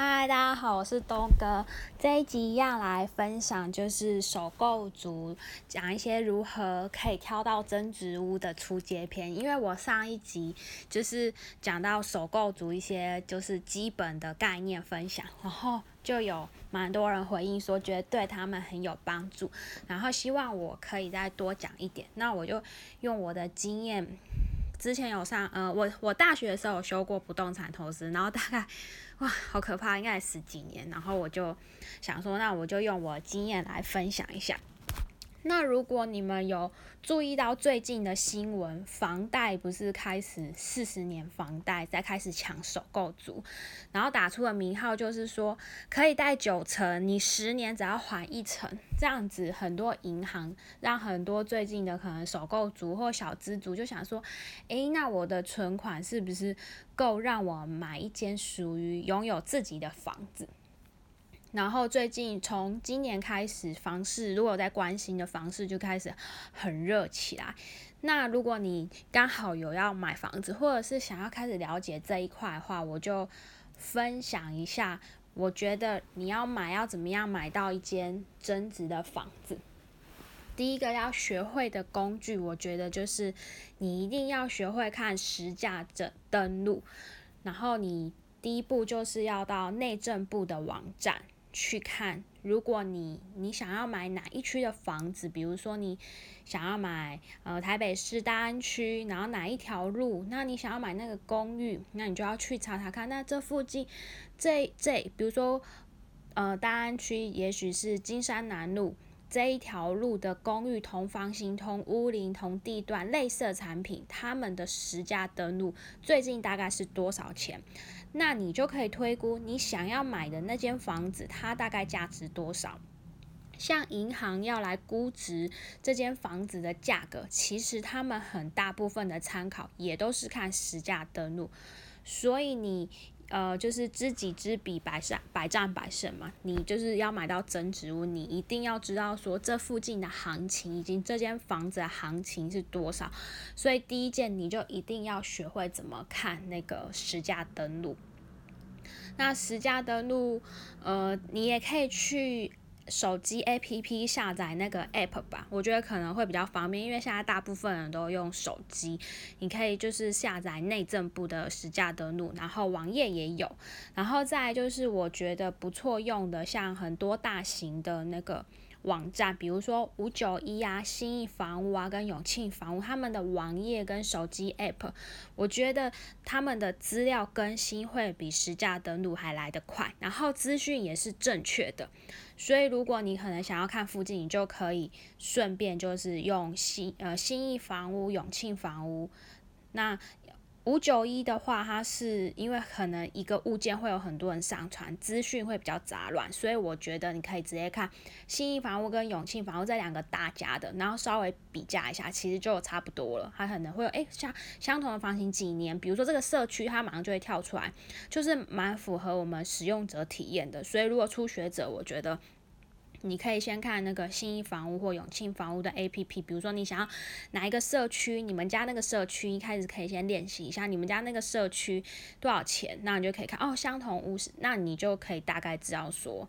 嗨，大家好，我是东哥。这一集要来分享就是首购族讲一些如何可以挑到真植物的初阶篇。因为我上一集就是讲到首购族一些就是基本的概念分享，然后就有蛮多人回应说觉得对他们很有帮助，然后希望我可以再多讲一点。那我就用我的经验。之前有上，呃，我我大学的时候有修过不动产投资，然后大概，哇，好可怕，应该十几年，然后我就想说，那我就用我经验来分享一下。那如果你们有注意到最近的新闻，房贷不是开始四十年房贷再开始抢首购族，然后打出的名号就是说可以贷九成，你十年只要还一成，这样子很多银行让很多最近的可能首购族或小资族就想说，诶，那我的存款是不是够让我买一间属于拥有自己的房子？然后最近从今年开始，房市如果在关心的房市就开始很热起来。那如果你刚好有要买房子，或者是想要开始了解这一块的话，我就分享一下。我觉得你要买要怎么样买到一间增值的房子？第一个要学会的工具，我觉得就是你一定要学会看实价的登录。然后你第一步就是要到内政部的网站。去看，如果你你想要买哪一区的房子，比如说你想要买呃台北市大安区，然后哪一条路，那你想要买那个公寓，那你就要去查查看，那这附近这这，比如说呃大安区，也许是金山南路这一条路的公寓同房型、同屋龄、同地段、类似的产品，他们的实价登录最近大概是多少钱？那你就可以推估你想要买的那间房子，它大概价值多少？像银行要来估值这间房子的价格，其实他们很大部分的参考也都是看实价登录，所以你。呃，就是知己知彼，百战百战百胜嘛。你就是要买到真植物，你一定要知道说这附近的行情，以及这间房子的行情是多少。所以第一件，你就一定要学会怎么看那个实价登录。那实价登录，呃，你也可以去。手机 APP 下载那个 App 吧，我觉得可能会比较方便，因为现在大部分人都用手机。你可以就是下载内政部的实价登录，然后网页也有，然后再就是我觉得不错用的，像很多大型的那个。网站，比如说五九一啊、新意房屋啊、跟永庆房屋，他们的网页跟手机 App，我觉得他们的资料更新会比实价登录还来得快，然后资讯也是正确的。所以如果你可能想要看附近，你就可以顺便就是用新呃新意房屋、永庆房屋，那。五九一的话，它是因为可能一个物件会有很多人上传，资讯会比较杂乱，所以我觉得你可以直接看新义房屋跟永庆房屋这两个大家的，然后稍微比价一下，其实就差不多了。它可能会有诶像相同的房型几年，比如说这个社区，它马上就会跳出来，就是蛮符合我们使用者体验的。所以如果初学者，我觉得。你可以先看那个新一房屋或永庆房屋的 A P P，比如说你想要哪一个社区，你们家那个社区一开始可以先练习一下，你们家那个社区多少钱，那你就可以看哦，相同屋是，那你就可以大概知道说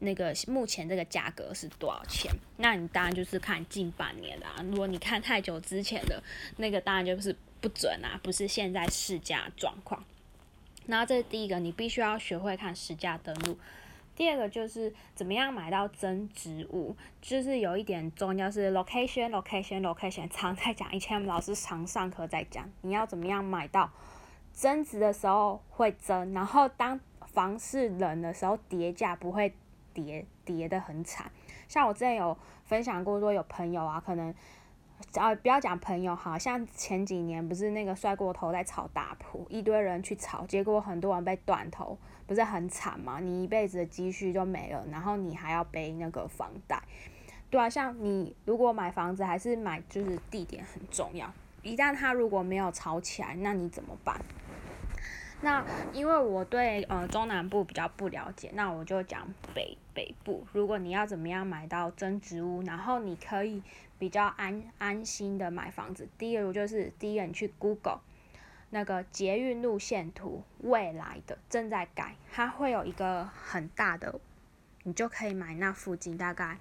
那个目前这个价格是多少钱。那你当然就是看近半年的，如果你看太久之前的那个，当然就是不准啊，不是现在市价状况。然后这是第一个，你必须要学会看实价登录。第二个就是怎么样买到真植物，就是有一点重要是 location，location，location，常在讲，以前我们老师常上课在讲，你要怎么样买到增值的时候会增，然后当房市冷的时候跌价不会跌跌的很惨。像我之前有分享过，说有朋友啊，可能。啊，不要讲朋友，好像前几年不是那个摔过头在炒大铺，一堆人去炒，结果很多人被断头，不是很惨吗？你一辈子的积蓄就没了，然后你还要背那个房贷，对啊，像你如果买房子，还是买就是地点很重要，一旦它如果没有炒起来，那你怎么办？那因为我对呃中南部比较不了解，那我就讲北北部。如果你要怎么样买到真植物，然后你可以比较安安心的买房子，第一个就是第一个你去 Google，那个捷运路线图，未来的正在改，它会有一个很大的，你就可以买那附近大概。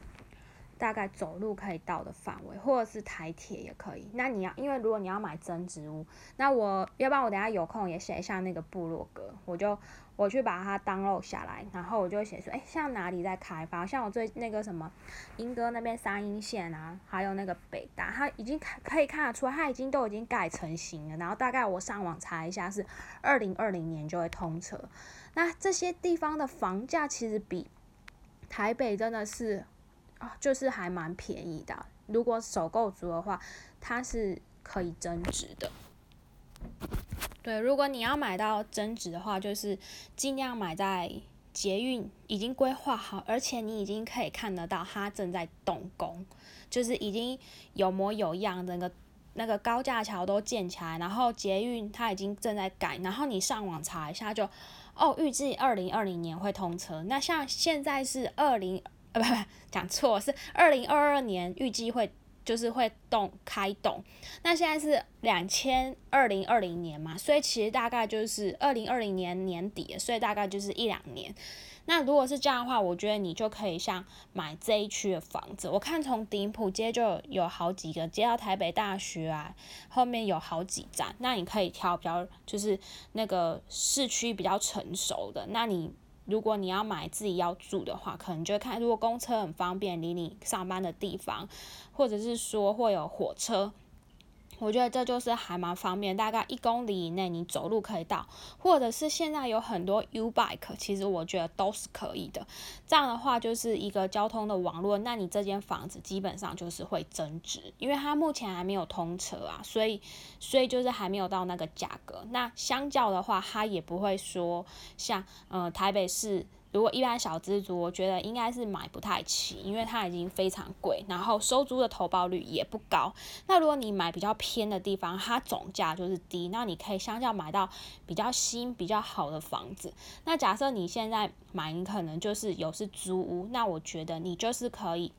大概走路可以到的范围，或者是台铁也可以。那你要，因为如果你要买增值屋，那我要不然我等下有空也写一下那个部落格，我就我去把它 download 下来，然后我就写说，哎，像哪里在开发？像我最那个什么，英歌那边三阴线啊，还有那个北大，它已经可可以看得出，它已经都已经盖成型了。然后大概我上网查一下，是二零二零年就会通车。那这些地方的房价其实比台北真的是。就是还蛮便宜的。如果手够足的话，它是可以增值的。对，如果你要买到增值的话，就是尽量买在捷运已经规划好，而且你已经可以看得到它正在动工，就是已经有模有样，那个那个高架桥都建起来，然后捷运它已经正在改，然后你上网查一下就，哦，预计二零二零年会通车。那像现在是二零。呃，不不，讲错，是二零二二年预计会就是会动开动，那现在是两千二零二零年嘛，所以其实大概就是二零二零年年底，所以大概就是一两年。那如果是这样的话，我觉得你就可以像买这一区的房子，我看从顶埔街就有好几个，接到台北大学啊，后面有好几站，那你可以挑比较就是那个市区比较成熟的，那你。如果你要买自己要住的话，可能就看如果公车很方便，离你上班的地方，或者是说会有火车。我觉得这就是还蛮方便，大概一公里以内你走路可以到，或者是现在有很多 U bike，其实我觉得都是可以的。这样的话就是一个交通的网络，那你这间房子基本上就是会增值，因为它目前还没有通车啊，所以所以就是还没有到那个价格。那相较的话，它也不会说像呃台北市。如果一般小资族，我觉得应该是买不太起，因为它已经非常贵，然后收租的投报率也不高。那如果你买比较偏的地方，它总价就是低，那你可以相较买到比较新、比较好的房子。那假设你现在买，你可能就是有是租屋，那我觉得你就是可以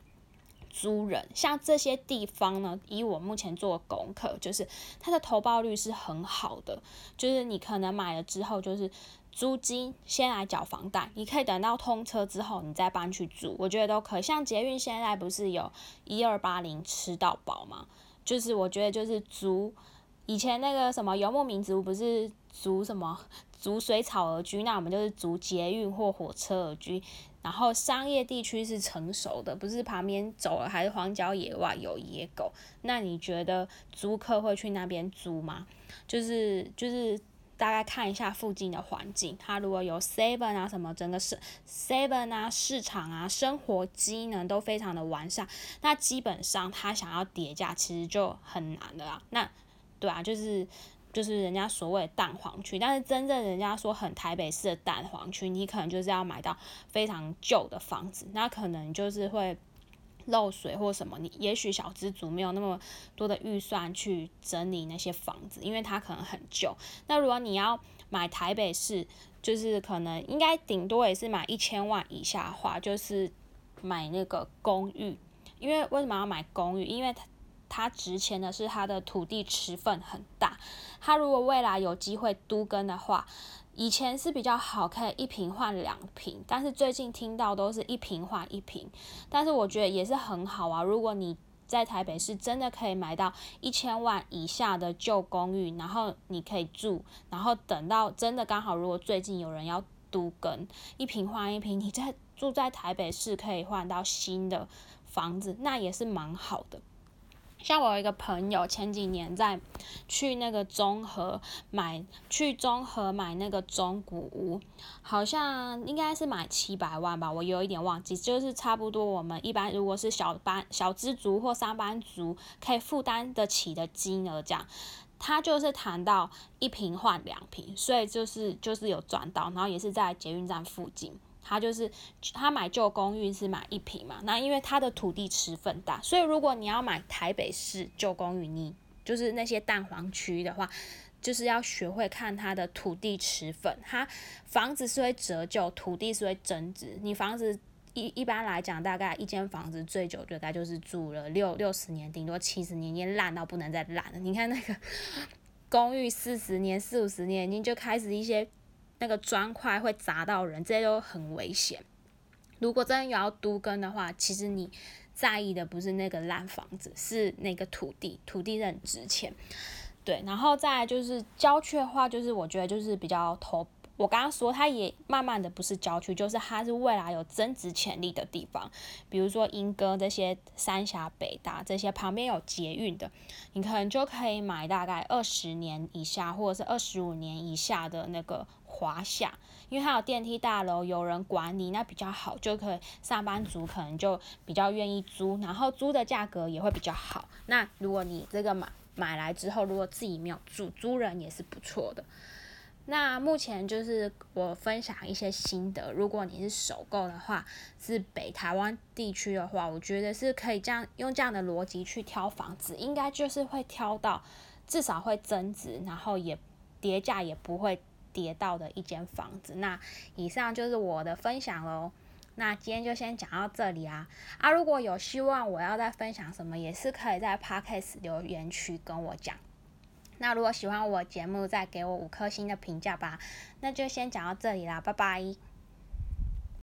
租人。像这些地方呢，以我目前做功课，就是它的投报率是很好的，就是你可能买了之后就是。租金先来缴房贷，你可以等到通车之后，你再搬去住，我觉得都可以。像捷运现在不是有一二八零吃到饱吗？就是我觉得就是租，以前那个什么游牧民族不是租什么租水草而居，那我们就是租捷运或火车而居。然后商业地区是成熟的，不是旁边走了还是荒郊野外有野狗，那你觉得租客会去那边租吗？就是就是。大概看一下附近的环境，它如果有 seven 啊什么，整个是 seven 啊市场啊生活机能都非常的完善，那基本上它想要叠价其实就很难的啦。那对啊，就是就是人家所谓的蛋黄区，但是真正人家说很台北市的蛋黄区，你可能就是要买到非常旧的房子，那可能就是会。漏水或什么，你也许小资族没有那么多的预算去整理那些房子，因为它可能很旧。那如果你要买台北市，就是可能应该顶多也是买一千万以下的话，就是买那个公寓。因为为什么要买公寓？因为它它值钱的是它的土地持份很大。它如果未来有机会都更的话。以前是比较好，可以一平换两平，但是最近听到都是一平换一平，但是我觉得也是很好啊。如果你在台北市真的可以买到一千万以下的旧公寓，然后你可以住，然后等到真的刚好，如果最近有人要都跟一平换一平，你在住在台北市可以换到新的房子，那也是蛮好的。像我有一个朋友，前几年在去那个中和买，去中和买那个中古屋，好像应该是买七百万吧，我有一点忘记，就是差不多我们一般如果是小班小资族或上班族可以负担得起的金额这样，他就是谈到一平换两平，所以就是就是有赚到，然后也是在捷运站附近。他就是他买旧公寓是买一平嘛，那因为他的土地持份大，所以如果你要买台北市旧公寓，你就是那些蛋黄区的话，就是要学会看它的土地持份。它房子是会折旧，土地是会增值。你房子一一般来讲，大概一间房子最久大概就是住了六六十年，顶多七十年，已经烂到不能再烂了。你看那个。公寓四十年、四五十年，已经就开始一些那个砖块会砸到人，这些都很危险。如果真的有要都更的话，其实你在意的不是那个烂房子，是那个土地，土地很值钱。对，然后再就是郊区的话，就是我觉得就是比较投。我刚刚说，它也慢慢的不是郊区，就是它是未来有增值潜力的地方。比如说莺歌这些三峡、北大这些旁边有捷运的，你可能就可以买大概二十年以下或者是二十五年以下的那个华夏，因为它有电梯大楼，有人管理，那比较好，就可以上班族可能就比较愿意租，然后租的价格也会比较好。那如果你这个买买来之后，如果自己没有住，租人也是不错的。那目前就是我分享一些心得，如果你是首购的话，是北台湾地区的话，我觉得是可以这样用这样的逻辑去挑房子，应该就是会挑到至少会增值，然后也跌价也不会跌到的一间房子。那以上就是我的分享喽。那今天就先讲到这里啊啊！如果有希望我要再分享什么，也是可以在 Podcast 留言区跟我讲。那如果喜欢我节目，再给我五颗星的评价吧。那就先讲到这里啦，拜拜。